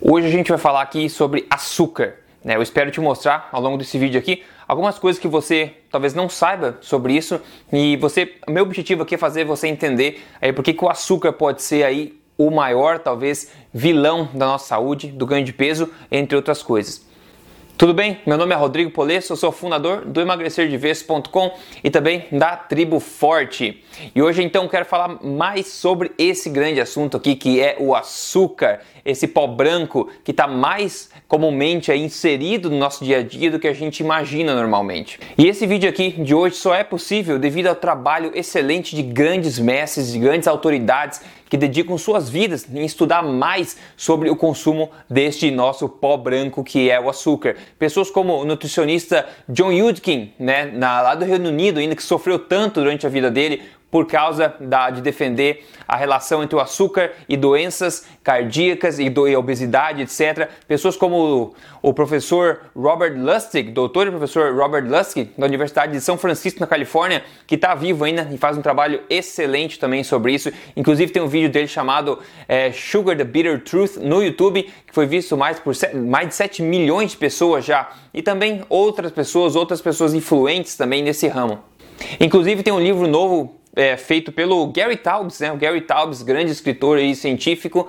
Hoje a gente vai falar aqui sobre açúcar. Né? Eu espero te mostrar ao longo desse vídeo aqui algumas coisas que você talvez não saiba sobre isso e você, meu objetivo aqui é fazer você entender aí por que, o açúcar pode ser aí o maior, talvez, vilão da nossa saúde, do ganho de peso, entre outras coisas. Tudo bem? Meu nome é Rodrigo Polesso, eu sou fundador do emagrecerdeves.com e também da Tribo Forte. E hoje então quero falar mais sobre esse grande assunto aqui que é o açúcar, esse pó branco que está mais comumente inserido no nosso dia a dia do que a gente imagina normalmente. E esse vídeo aqui de hoje só é possível devido ao trabalho excelente de grandes mestres, de grandes autoridades que dedicam suas vidas em estudar mais sobre o consumo deste nosso pó branco que é o açúcar. Pessoas como o nutricionista John Yudkin, né, na, lá do Reino Unido, ainda que sofreu tanto durante a vida dele por causa da, de defender a relação entre o açúcar e doenças cardíacas e, do, e obesidade, etc. Pessoas como o, o, professor Robert Lustig, doutor e professor Robert Lustig, da Universidade de São Francisco, na Califórnia, que está vivo ainda e faz um trabalho excelente também sobre isso. Inclusive tem um vídeo dele chamado é, Sugar the Bitter Truth no YouTube, que foi visto mais por mais de 7 milhões de pessoas já. E também outras pessoas, outras pessoas influentes também nesse ramo. Inclusive tem um livro novo é, feito pelo Gary Taubes, né? O Gary Taubes, grande escritor e científico,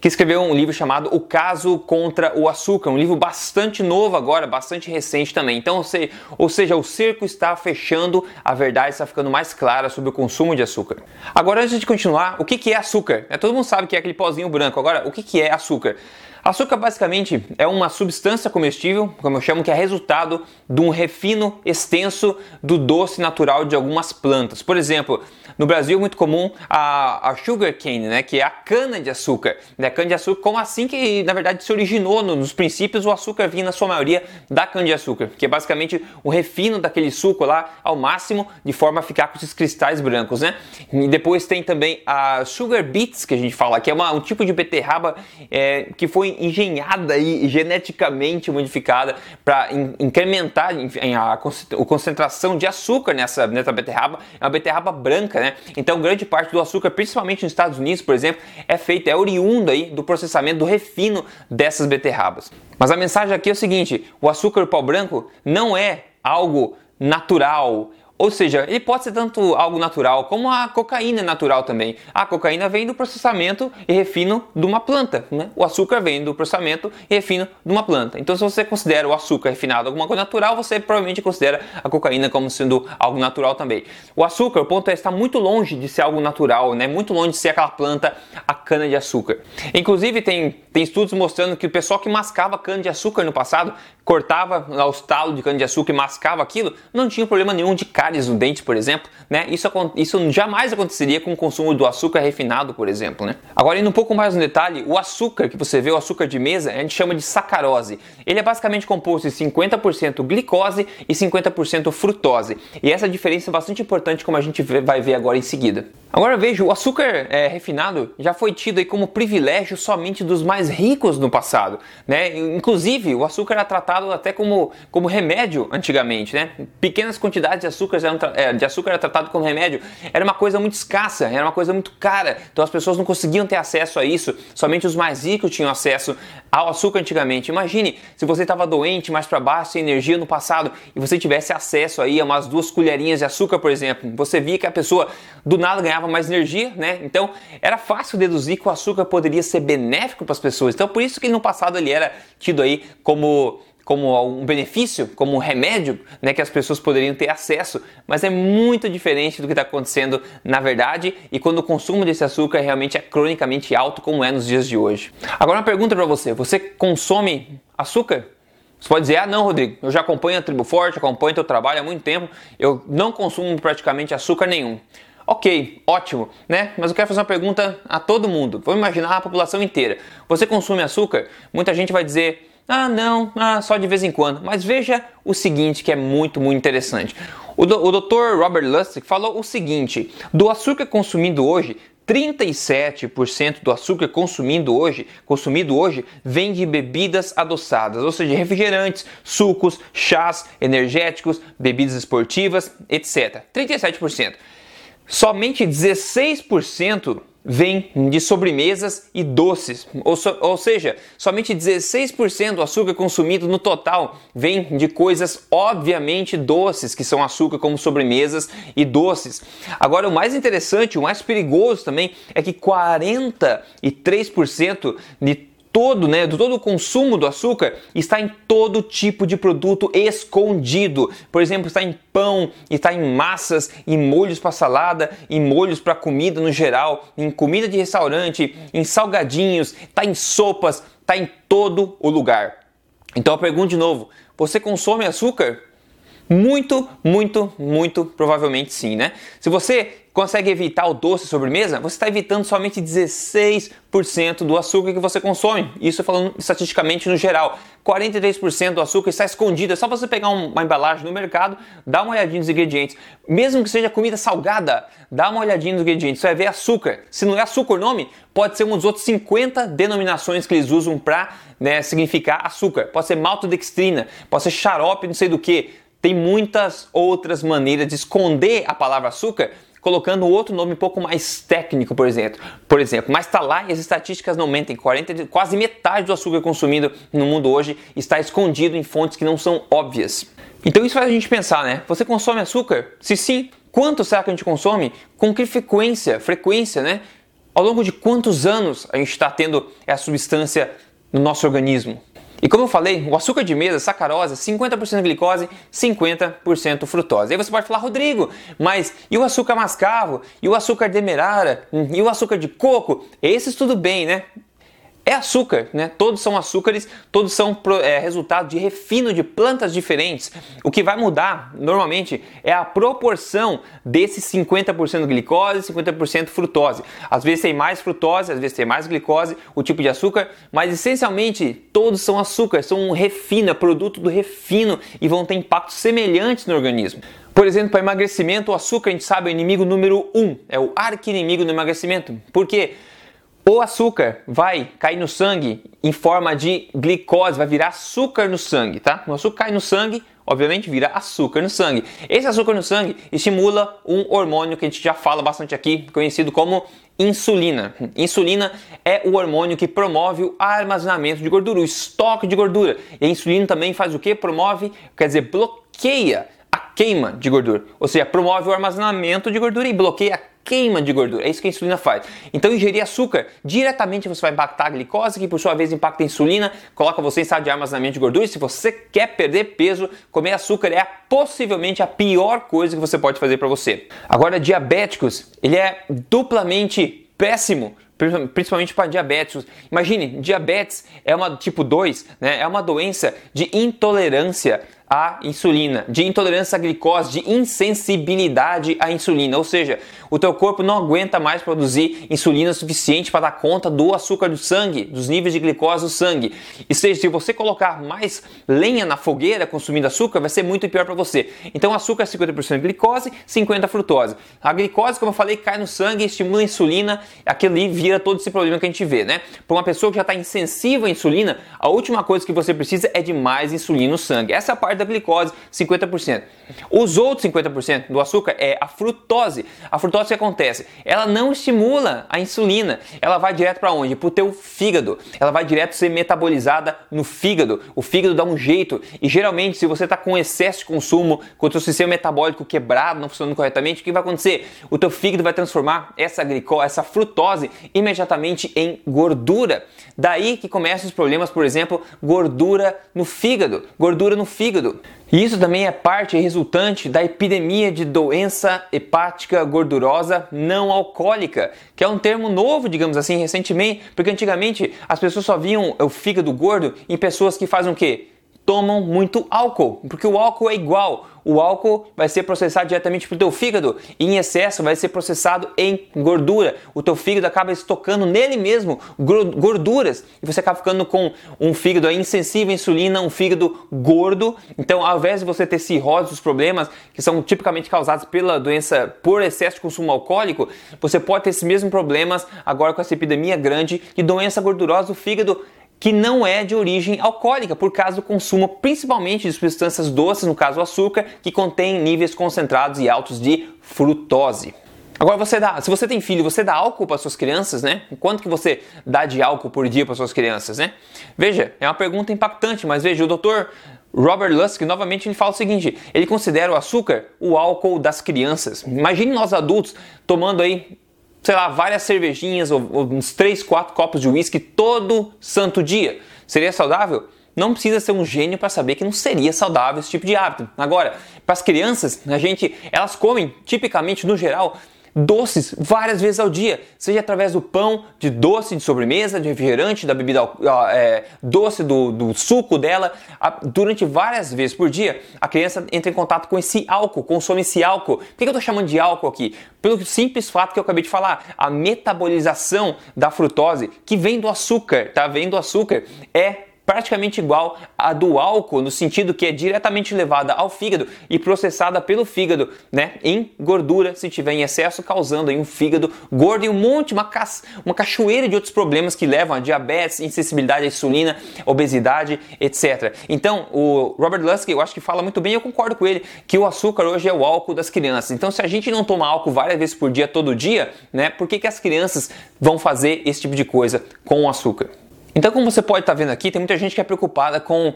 que escreveu um livro chamado O Caso contra o Açúcar, um livro bastante novo agora, bastante recente também. Então, ou seja, ou seja, o cerco está fechando, a verdade está ficando mais clara sobre o consumo de açúcar. Agora, antes de continuar, o que, é açúcar? É, todo mundo sabe que é aquele pozinho branco. Agora, o que é açúcar? Açúcar basicamente é uma substância comestível, como eu chamo, que é resultado de um refino extenso do doce natural de algumas plantas. Por exemplo, no Brasil é muito comum a, a sugar cane, né, que é a cana de açúcar. Né, cana de açúcar, como assim que na verdade se originou nos princípios o açúcar vinha na sua maioria da cana de açúcar, que é basicamente o refino daquele suco lá ao máximo de forma a ficar com esses cristais brancos, né? E depois tem também a sugar beets que a gente fala, que é uma, um tipo de beterraba é, que foi engenhada e geneticamente modificada para incrementar a, concentração de açúcar nessa, nessa beterraba. É uma beterraba branca, né? Então, grande parte do açúcar, principalmente nos Estados Unidos, por exemplo, é feita, é oriundo aí do processamento, do refino dessas beterrabas. Mas a mensagem aqui é o seguinte: o açúcar pau branco não é algo natural, ou seja, ele pode ser tanto algo natural como a cocaína natural também. A cocaína vem do processamento e refino de uma planta. Né? O açúcar vem do processamento e refino de uma planta. Então, se você considera o açúcar refinado alguma coisa natural, você provavelmente considera a cocaína como sendo algo natural também. O açúcar, o ponto é estar muito longe de ser algo natural, né? muito longe de ser aquela planta, a cana de açúcar. Inclusive, tem, tem estudos mostrando que o pessoal que mascava cana de açúcar no passado, cortava os talos de cana de açúcar e mascava aquilo, não tinha problema nenhum de cárie cáries no dente, por exemplo, né? Isso, isso jamais aconteceria com o consumo do açúcar refinado, por exemplo, né? Agora, indo um pouco mais no detalhe, o açúcar que você vê, o açúcar de mesa, a gente chama de sacarose. Ele é basicamente composto de 50% glicose e 50% frutose. E essa diferença é bastante importante, como a gente vai ver agora em seguida. Agora veja, o açúcar é, refinado já foi tido aí como privilégio somente dos mais ricos no passado, né? Inclusive, o açúcar era tratado até como, como remédio antigamente, né? Pequenas quantidades de açúcar, eram, é, de açúcar era tratado como remédio, era uma coisa muito escassa, era uma coisa muito cara, então as pessoas não conseguiam ter acesso a isso, somente os mais ricos tinham acesso ao açúcar antigamente. Imagine se você estava doente, mais para baixo, sem energia no passado, e você tivesse acesso aí a umas duas colherinhas de açúcar, por exemplo, você via que a pessoa do nada ganhava ganhava mais energia, né? Então era fácil deduzir que o açúcar poderia ser benéfico para as pessoas. Então por isso que no passado ele era tido aí como como um benefício, como um remédio, né, que as pessoas poderiam ter acesso, mas é muito diferente do que está acontecendo na verdade e quando o consumo desse açúcar realmente é cronicamente alto, como é nos dias de hoje. Agora uma pergunta para você: você consome açúcar? Você pode dizer, ah não, Rodrigo, eu já acompanho a Tribo Forte, acompanho teu trabalho há muito tempo, eu não consumo praticamente açúcar nenhum. Ok, ótimo, né? Mas eu quero fazer uma pergunta a todo mundo. Vamos imaginar a população inteira. Você consome açúcar? Muita gente vai dizer, ah, não, ah, só de vez em quando. Mas veja o seguinte, que é muito, muito interessante. O, do, o Dr. Robert Lustig falou o seguinte: do açúcar consumido hoje, 37% do açúcar consumido hoje, consumido hoje vem de bebidas adoçadas, ou seja, refrigerantes, sucos, chás, energéticos, bebidas esportivas, etc. 37%. Somente 16% vem de sobremesas e doces, ou, so, ou, seja, somente 16% do açúcar consumido no total vem de coisas obviamente doces, que são açúcar como sobremesas e doces. Agora, o mais interessante, o mais perigoso também é que 43% de todo, né, do todo o consumo do açúcar está em todo tipo de produto escondido. Por exemplo, está em pão, está em massas, em molhos para salada, em molhos para comida no geral, em comida de restaurante, em salgadinhos, está em sopas, está em todo o lugar. Então eu pergunto de novo: você consome açúcar? Muito, muito, muito provavelmente sim, né? Se você consegue evitar o doce sobremesa, você está evitando somente 16% do açúcar que você consome. Isso falando estatisticamente no geral. 43% do açúcar está escondido. É só você pegar uma embalagem no mercado, dar uma olhadinha nos ingredientes. Mesmo que seja comida salgada, dá uma olhadinha nos ingredientes. Você vai ver açúcar. Se não é açúcar o nome, pode ser um dos outros 50 denominações que eles usam para né, significar açúcar. Pode ser maltodextrina, pode ser xarope, não sei do que. Tem muitas outras maneiras de esconder a palavra açúcar colocando outro nome um pouco mais técnico, por exemplo. Por exemplo, mas está lá e as estatísticas não mentem. 40, quase metade do açúcar consumido no mundo hoje está escondido em fontes que não são óbvias. Então isso faz a gente pensar, né? Você consome açúcar? Se sim, quanto será que a gente consome? Com que frequência? Frequência, né? Ao longo de quantos anos a gente está tendo essa substância no nosso organismo? E como eu falei, o açúcar de mesa, sacarose, 50% glicose, 50% frutose. Aí você pode falar, Rodrigo, mas e o açúcar mascavo? E o açúcar demerara? E o açúcar de coco? Esses tudo bem, né? É açúcar, né? Todos são açúcares, todos são é, resultado de refino de plantas diferentes. O que vai mudar normalmente é a proporção desses 50% glicose e 50% frutose. Às vezes tem mais frutose, às vezes tem mais glicose, o tipo de açúcar, mas essencialmente todos são açúcar, são um refino, é produto do refino e vão ter impactos semelhantes no organismo. Por exemplo, para emagrecimento, o açúcar a gente sabe é o inimigo número um, é o arqui-inimigo do emagrecimento. Por quê? O açúcar vai cair no sangue em forma de glicose, vai virar açúcar no sangue, tá? O açúcar cai no sangue, obviamente vira açúcar no sangue. Esse açúcar no sangue estimula um hormônio que a gente já fala bastante aqui, conhecido como insulina. Insulina é o hormônio que promove o armazenamento de gordura, o estoque de gordura. E a insulina também faz o que? Promove, quer dizer, bloqueia a queima de gordura, ou seja, promove o armazenamento de gordura e bloqueia a queima de gordura. É isso que a insulina faz. Então, ingerir açúcar diretamente você vai impactar a glicose, que por sua vez impacta a insulina, coloca você em estado de armazenamento de gordura. E se você quer perder peso, comer açúcar é possivelmente a pior coisa que você pode fazer para você. Agora, diabéticos, ele é duplamente péssimo principalmente para diabéticos. Imagine, diabetes é uma tipo 2, né? É uma doença de intolerância à insulina, de intolerância à glicose, de insensibilidade à insulina, ou seja, o teu corpo não aguenta mais produzir insulina suficiente para dar conta do açúcar do sangue, dos níveis de glicose do sangue. E seja, se você colocar mais lenha na fogueira consumindo açúcar, vai ser muito pior para você. Então, açúcar é 50% glicose, 50% frutose. A glicose, como eu falei, cai no sangue, estimula a insulina, aquilo ali vira todo esse problema que a gente vê, né? Para uma pessoa que já está insensível à insulina, a última coisa que você precisa é de mais insulina no sangue. Essa é a parte da glicose, 50%. Os outros 50% do açúcar é a frutose. A frutose que acontece? Ela não estimula a insulina. Ela vai direto para onde? Para o teu fígado. Ela vai direto ser metabolizada no fígado. O fígado dá um jeito. E geralmente, se você está com excesso de consumo, com o teu sistema metabólico quebrado, não funcionando corretamente, o que vai acontecer? O teu fígado vai transformar essa glicose, essa frutose, imediatamente em gordura. Daí que começam os problemas, por exemplo, gordura no fígado. Gordura no fígado. E isso também é parte resultante da epidemia de doença hepática gordurosa não alcoólica, que é um termo novo, digamos assim, recentemente, porque antigamente as pessoas só viam o fígado gordo em pessoas que fazem o quê? Tomam muito álcool, porque o álcool é igual. O álcool vai ser processado diretamente para o teu fígado e em excesso vai ser processado em gordura. O teu fígado acaba estocando nele mesmo gorduras e você acaba ficando com um fígado insensível à insulina, um fígado gordo. Então, ao invés de você ter cirrose, os problemas que são tipicamente causados pela doença por excesso de consumo alcoólico, você pode ter esses mesmos problemas agora com essa epidemia grande de doença gordurosa do fígado que não é de origem alcoólica, por causa do consumo principalmente de substâncias doces, no caso o açúcar, que contém níveis concentrados e altos de frutose. Agora você dá, se você tem filho, você dá álcool para suas crianças, né? Quanto que você dá de álcool por dia para suas crianças, né? Veja, é uma pergunta impactante, mas veja, o doutor Robert Lusk, novamente, ele fala o seguinte: ele considera o açúcar o álcool das crianças. Imagine nós adultos tomando aí, sei lá, várias cervejinhas ou, ou uns 3, 4 copos de uísque todo santo dia. Seria saudável? Não precisa ser um gênio para saber que não seria saudável esse tipo de hábito. Agora, para as crianças, a gente, elas comem tipicamente no geral doces várias vezes ao dia, seja através do pão, de doce de sobremesa, de refrigerante, da bebida é, doce, do, do, suco dela, durante várias vezes por dia, a criança entra em contato com esse álcool, consome esse álcool. Por que eu estou chamando de álcool aqui? Pelo simples fato que eu acabei de falar, a metabolização da frutose, que vem do açúcar, tá? Vem do açúcar, é praticamente igual à do álcool, no sentido que é diretamente levada ao fígado e processada pelo fígado, né, em gordura, se tiver em excesso, causando aí um fígado gordo e um monte, uma, ca uma cachoeira de outros problemas que levam a diabetes, insensibilidade à insulina, obesidade, etc. Então, o Robert Lusky, eu acho que fala muito bem, eu concordo com ele, que o açúcar hoje é o álcool das crianças. Então, se a gente não toma álcool várias vezes por dia, todo dia, né, por que, que as crianças vão fazer esse tipo de coisa com o açúcar? Então, como você pode estar tá vendo aqui, tem muita gente que é preocupada com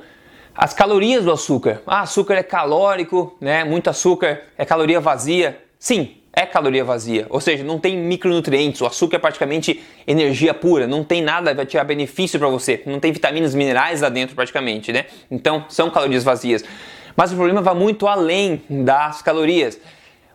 as calorias do açúcar. Ah, açúcar é calórico, né? Muito açúcar é caloria vazia. Sim, é caloria vazia, ou seja, não tem micronutrientes, o açúcar é praticamente energia pura, não tem nada vai tirar benefício para você, não tem vitaminas, minerais lá dentro praticamente, né? Então são calorias vazias. Mas o problema vai muito além das calorias.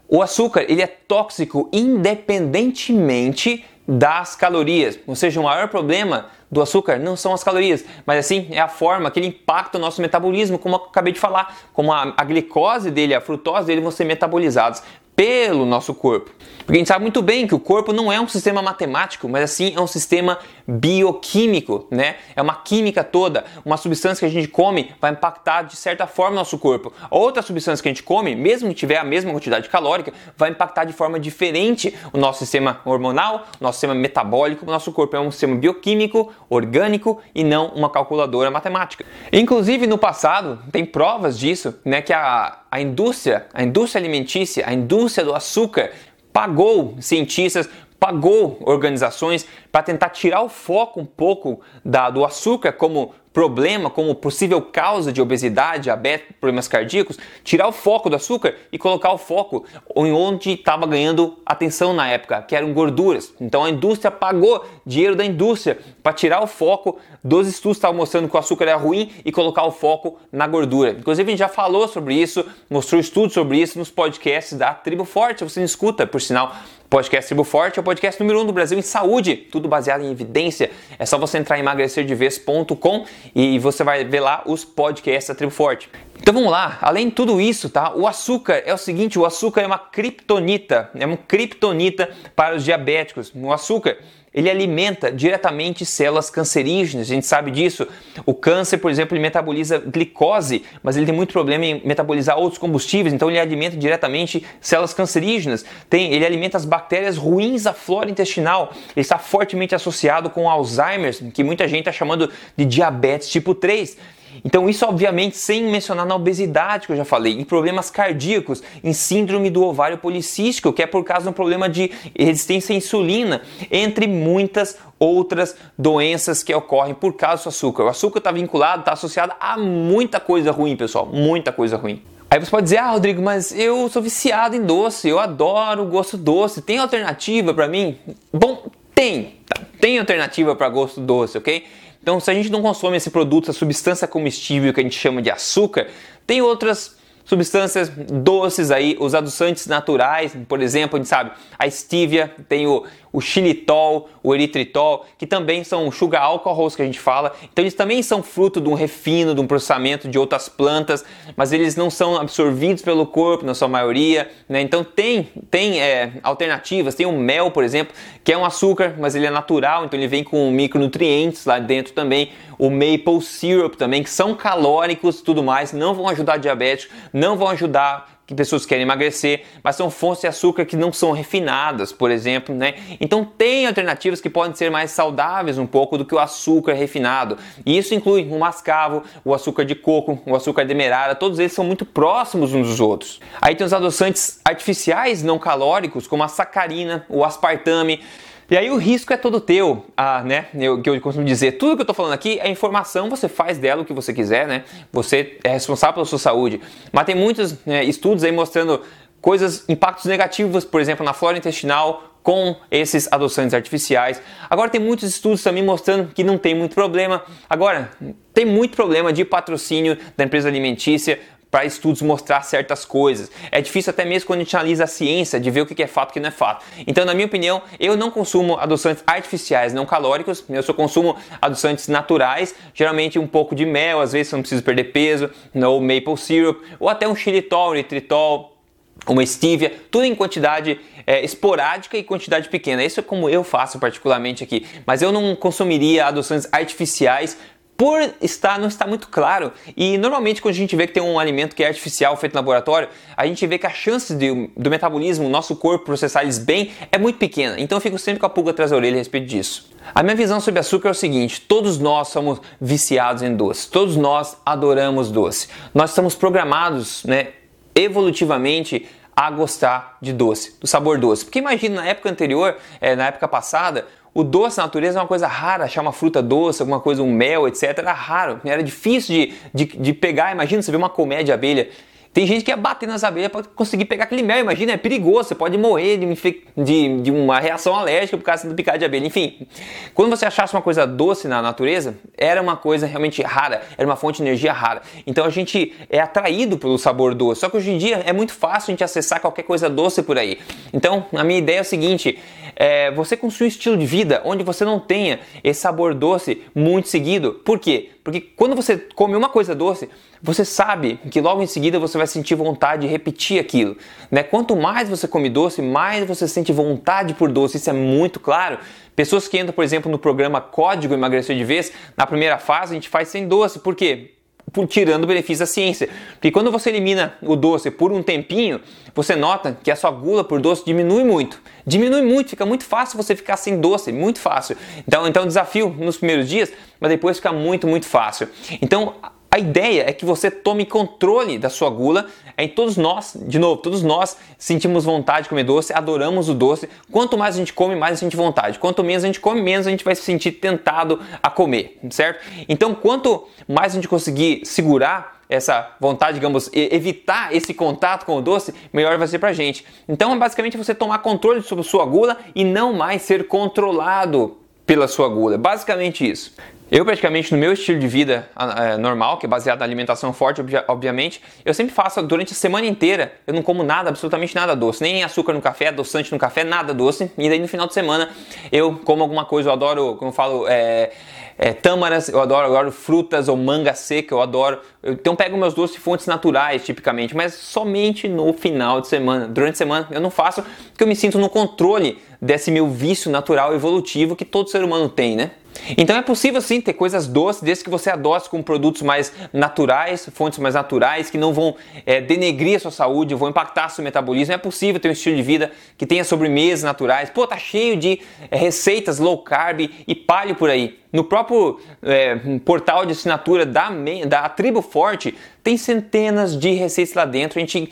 O açúcar ele é tóxico independentemente das calorias, ou seja, o maior problema do açúcar não são as calorias, mas assim é a forma que ele impacta o nosso metabolismo, como eu acabei de falar, como a, a glicose dele, a frutose dele vão ser metabolizados pelo nosso corpo. Porque a gente sabe muito bem que o corpo não é um sistema matemático, mas assim é um sistema bioquímico, né? É uma química toda. Uma substância que a gente come vai impactar de certa forma o nosso corpo. Outra substância que a gente come, mesmo que tiver a mesma quantidade calórica, vai impactar de forma diferente o nosso sistema hormonal, o nosso sistema metabólico. O nosso corpo é um sistema bioquímico, orgânico e não uma calculadora matemática. Inclusive no passado tem provas disso, né? Que a, a indústria, a indústria alimentícia, a indústria do açúcar pagou cientistas, pagou organizações para tentar tirar o foco um pouco da, do açúcar como problema, como possível causa de obesidade, diabetes, problemas cardíacos, tirar o foco do açúcar e colocar o foco em onde estava ganhando atenção na época, que eram gorduras. Então a indústria pagou dinheiro da indústria para tirar o foco dos estudos que estavam mostrando que o açúcar era ruim e colocar o foco na gordura. Inclusive a gente já falou sobre isso, mostrou estudos sobre isso nos podcasts da Tribo Forte, você não escuta, por sinal, Podcast Tribo Forte é o podcast número 1 um do Brasil em saúde, tudo baseado em evidência. É só você entrar em emagrecerdevez.com e você vai ver lá os podcasts da Tribo Forte. Então vamos lá, além de tudo isso, tá? O açúcar é o seguinte, o açúcar é uma criptonita, é uma criptonita para os diabéticos. O açúcar ele alimenta diretamente células cancerígenas, a gente sabe disso. O câncer, por exemplo, ele metaboliza glicose, mas ele tem muito problema em metabolizar outros combustíveis, então ele alimenta diretamente células cancerígenas. Tem, ele alimenta as bactérias ruins da flora intestinal. Ele está fortemente associado com Alzheimer, que muita gente está chamando de diabetes tipo 3. Então, isso obviamente sem mencionar na obesidade que eu já falei, em problemas cardíacos, em síndrome do ovário policístico, que é por causa de um problema de resistência à insulina, entre muitas outras doenças que ocorrem por causa do açúcar. O açúcar está vinculado, está associado a muita coisa ruim, pessoal, muita coisa ruim. Aí você pode dizer, ah, Rodrigo, mas eu sou viciado em doce, eu adoro gosto doce, tem alternativa para mim? Bom, tem, tá? tem alternativa para gosto doce, ok? Então, se a gente não consome esse produto, essa substância comestível que a gente chama de açúcar, tem outras substâncias doces aí, os adoçantes naturais, por exemplo, a gente sabe, a stevia, tem o, o xilitol, o eritritol, que também são sugar alcohols que a gente fala. Então eles também são fruto de um refino, de um processamento de outras plantas, mas eles não são absorvidos pelo corpo na sua maioria, né? Então tem, tem é, alternativas, tem o mel, por exemplo, que é um açúcar, mas ele é natural, então ele vem com micronutrientes lá dentro também. O maple syrup também, que são calóricos tudo mais, não vão ajudar diabético, não vão ajudar que pessoas querem emagrecer, mas são fontes de açúcar que não são refinadas, por exemplo, né? Então tem alternativas que podem ser mais saudáveis um pouco do que o açúcar refinado. E isso inclui o mascavo, o açúcar de coco, o açúcar demerara, todos eles são muito próximos uns dos outros. Aí tem os adoçantes artificiais não calóricos, como a sacarina, o aspartame, e aí o risco é todo teu, ah, né? Eu, que eu costumo dizer, tudo que eu tô falando aqui é informação, você faz dela o que você quiser, né? Você é responsável pela sua saúde. Mas tem muitos né, estudos aí mostrando coisas, impactos negativos, por exemplo, na flora intestinal com esses adoçantes artificiais. Agora tem muitos estudos também mostrando que não tem muito problema. Agora, tem muito problema de patrocínio da empresa alimentícia para estudos mostrar certas coisas. É difícil até mesmo quando a gente analisa a ciência de ver o que é fato e o que não é fato. Então, na minha opinião, eu não consumo adoçantes artificiais não calóricos, eu só consumo adoçantes naturais, geralmente um pouco de mel, às vezes eu não preciso perder peso, ou maple syrup, ou até um xilitol, um eritritol, uma stevia, tudo em quantidade é, esporádica e quantidade pequena. Isso é como eu faço particularmente aqui. Mas eu não consumiria adoçantes artificiais por estar não está muito claro. E normalmente quando a gente vê que tem um alimento que é artificial feito no laboratório, a gente vê que a chance de, do metabolismo, nosso corpo processar eles bem é muito pequena. Então eu fico sempre com a pulga atrás da orelha a respeito disso. A minha visão sobre açúcar é o seguinte: todos nós somos viciados em doce, todos nós adoramos doce. Nós estamos programados, né, evolutivamente a gostar de doce, do sabor doce. Porque imagina na época anterior, é, na época passada, o doce na natureza é uma coisa rara, achar uma fruta doce, alguma coisa, um mel, etc. Era raro, era difícil de, de, de pegar. Imagina você ver uma colmeia de abelha tem gente que ia bater nas abelhas para conseguir pegar aquele mel. Imagina, é perigoso. Você pode morrer de, de, de, uma reação alérgica por causa do picado de abelha. Enfim, quando você achasse uma coisa doce na natureza, era uma coisa realmente rara, era uma fonte de energia rara. Então a gente é atraído pelo sabor doce. Só que hoje em dia é muito fácil a gente acessar qualquer coisa doce por aí. Então a minha ideia é o seguinte: é, você construir um estilo de vida onde você não tenha esse sabor doce muito seguido. Por quê? Porque quando você come uma coisa doce, você sabe que logo em seguida você vai sentir vontade de repetir aquilo. Né? Quanto mais você come doce, mais você sente vontade por doce. Isso é muito claro. Pessoas que entram, por exemplo, no programa Código Emagrecer de Vez, na primeira fase a gente faz sem doce. Por quê? Tirando o benefício da ciência. Porque quando você elimina o doce por um tempinho, você nota que a sua gula por doce diminui muito. Diminui muito, fica muito fácil você ficar sem doce, muito fácil. Então, então desafio nos primeiros dias, mas depois fica muito, muito fácil. Então, a ideia é que você tome controle da sua gula. Em todos nós, de novo, todos nós sentimos vontade de comer doce, adoramos o doce. Quanto mais a gente come, mais a gente vontade. Quanto menos a gente come, menos a gente vai se sentir tentado a comer, certo? Então, quanto mais a gente conseguir segurar essa vontade, digamos, evitar esse contato com o doce, melhor vai ser pra gente. Então, é basicamente você tomar controle sobre sua gula e não mais ser controlado pela sua gula. Basicamente isso. Eu, praticamente, no meu estilo de vida é, normal, que é baseado na alimentação forte, obviamente, eu sempre faço durante a semana inteira, eu não como nada, absolutamente nada doce, nem açúcar no café, adoçante no café, nada doce. E daí no final de semana eu como alguma coisa, eu adoro, como eu falo, é, é, tâmaras, eu adoro, eu adoro frutas ou manga seca, eu adoro. Então pego meus doces fontes naturais, tipicamente, mas somente no final de semana. Durante a semana eu não faço, porque eu me sinto no controle desse meu vício natural evolutivo que todo ser humano tem, né? Então é possível sim ter coisas doces, desde que você adoce com produtos mais naturais, fontes mais naturais, que não vão é, denegrir a sua saúde, vão impactar seu metabolismo. É possível ter um estilo de vida que tenha sobremesas naturais. Pô, tá cheio de é, receitas low carb e palio por aí. No próprio é, portal de assinatura da, da Tribo Forte tem centenas de receitas lá dentro. A gente,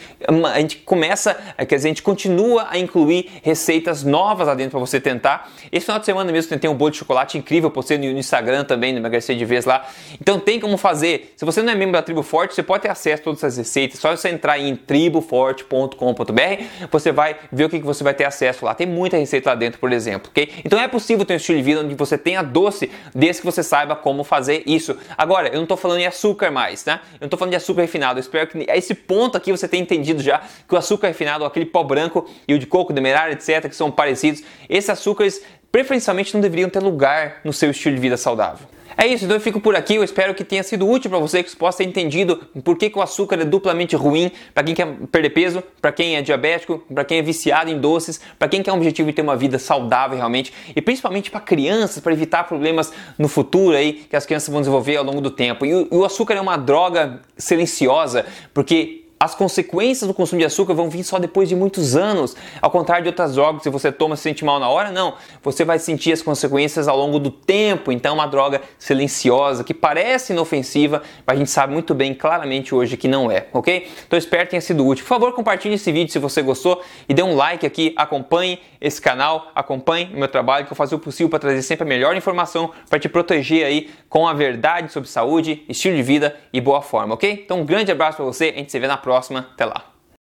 a gente começa, quer dizer, a gente continua a incluir receitas novas lá dentro para você tentar. Esse final de semana mesmo tentei um bolo de chocolate incrível, postei no Instagram também, no Emagrecer de Vez lá. Então tem como fazer. Se você não é membro da Tribo Forte, você pode ter acesso a todas essas receitas. Só você entrar em triboforte.com.br, você vai ver o que você vai ter acesso lá. Tem muita receita lá dentro, por exemplo, ok? Então é possível ter um estilo de vida onde você tenha doce desde que você saiba como fazer isso. Agora, eu não estou falando de açúcar mais, né? Eu não estou falando de açúcar refinado. Eu espero que a esse ponto aqui você tenha entendido já que o açúcar refinado, aquele pó branco e o de coco, demerara, etc., que são parecidos, esses açúcares preferencialmente não deveriam ter lugar no seu estilo de vida saudável. É isso, então eu fico por aqui. Eu espero que tenha sido útil para você, que você possa ter entendido por que, que o açúcar é duplamente ruim para quem quer perder peso, para quem é diabético, para quem é viciado em doces, para quem quer um objetivo de ter uma vida saudável realmente e principalmente para crianças, para evitar problemas no futuro aí que as crianças vão desenvolver ao longo do tempo. E o, e o açúcar é uma droga silenciosa porque as consequências do consumo de açúcar vão vir só depois de muitos anos. Ao contrário de outras drogas, se você toma e se sente mal na hora, não. Você vai sentir as consequências ao longo do tempo. Então, é uma droga silenciosa que parece inofensiva, mas a gente sabe muito bem, claramente hoje, que não é, ok? Então, espero que tenha sido útil. Por favor, compartilhe esse vídeo se você gostou e dê um like aqui. Acompanhe esse canal, acompanhe o meu trabalho, que eu faço o possível para trazer sempre a melhor informação para te proteger aí com a verdade sobre saúde, estilo de vida e boa forma, ok? Então, um grande abraço para você. A gente se vê na próxima próxima. Até lá.